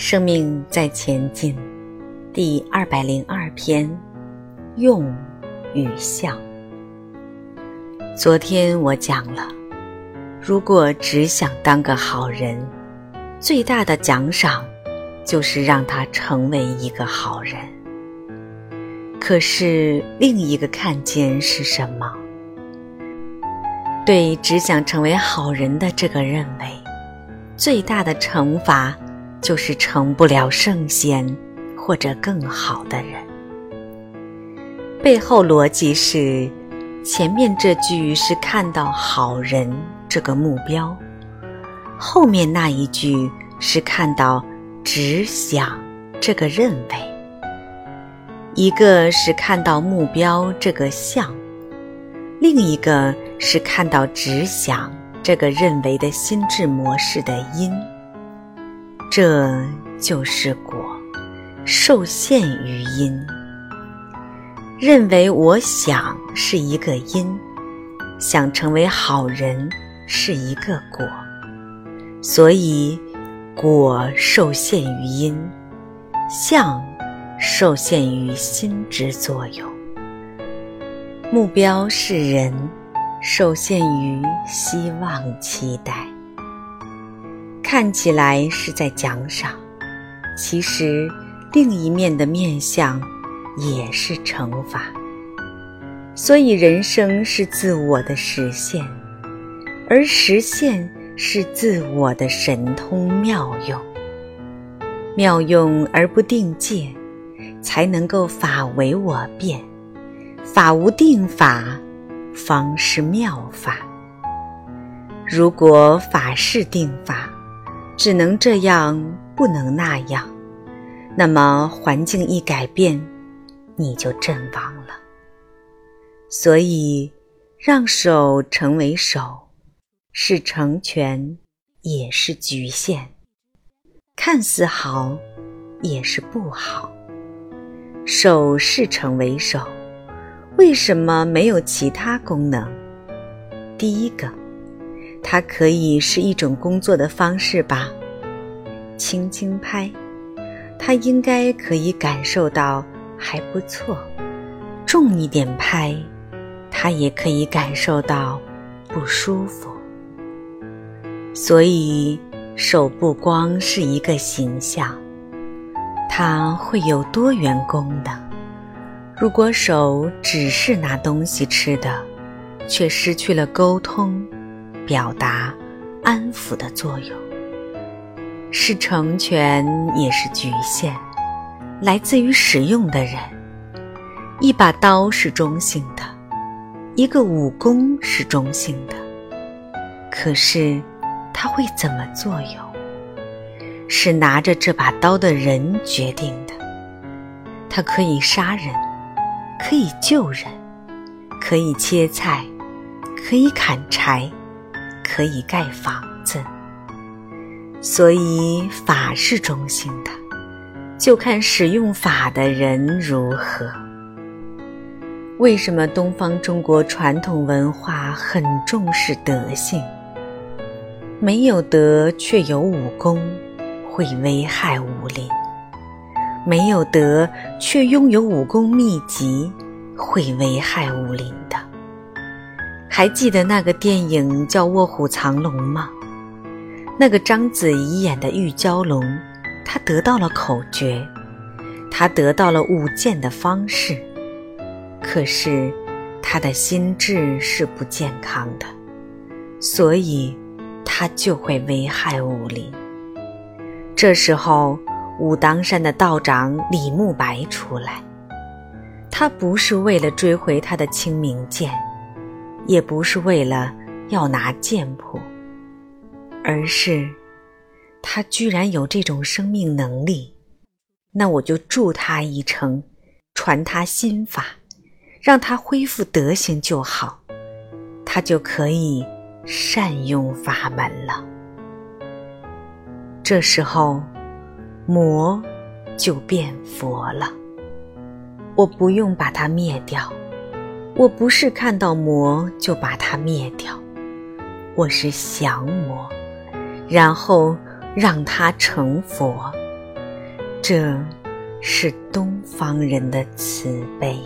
生命在前进，第二百零二篇，用与相。昨天我讲了，如果只想当个好人，最大的奖赏就是让他成为一个好人。可是另一个看见是什么？对只想成为好人的这个认为，最大的惩罚就是成不了圣贤或者更好的人。背后逻辑是，前面这句是看到好人这个目标，后面那一句是看到只想这个认为。一个是看到目标这个相，另一个是看到只想这个认为的心智模式的因，这就是果，受限于因。认为我想是一个因，想成为好人是一个果，所以果受限于因，相。受限于心之作用，目标是人，受限于希望期待。看起来是在奖赏，其实另一面的面相也是惩罚。所以人生是自我的实现，而实现是自我的神通妙用，妙用而不定界。才能够法为我变，法无定法，方是妙法。如果法是定法，只能这样，不能那样，那么环境一改变，你就阵亡了。所以，让手成为手，是成全，也是局限；看似好，也是不好。手是成为手，为什么没有其他功能？第一个，它可以是一种工作的方式吧。轻轻拍，它应该可以感受到还不错；重一点拍，它也可以感受到不舒服。所以，手不光是一个形象。它会有多元功能。如果手只是拿东西吃的，却失去了沟通、表达、安抚的作用，是成全也是局限，来自于使用的人。一把刀是中性的，一个武功是中性的，可是它会怎么作用？是拿着这把刀的人决定的。他可以杀人，可以救人，可以切菜，可以砍柴，可以盖房子。所以法是中性的，就看使用法的人如何。为什么东方中国传统文化很重视德性？没有德却有武功。会危害武林，没有德却拥有武功秘籍，会危害武林的。还记得那个电影叫《卧虎藏龙》吗？那个章子怡演的玉娇龙，她得到了口诀，她得到了舞剑的方式，可是她的心智是不健康的，所以她就会危害武林。这时候，武当山的道长李慕白出来。他不是为了追回他的清明剑，也不是为了要拿剑谱，而是他居然有这种生命能力。那我就助他一程，传他心法，让他恢复德行就好，他就可以善用法门了。这时候，魔就变佛了。我不用把它灭掉，我不是看到魔就把它灭掉，我是降魔，然后让它成佛，这是东方人的慈悲。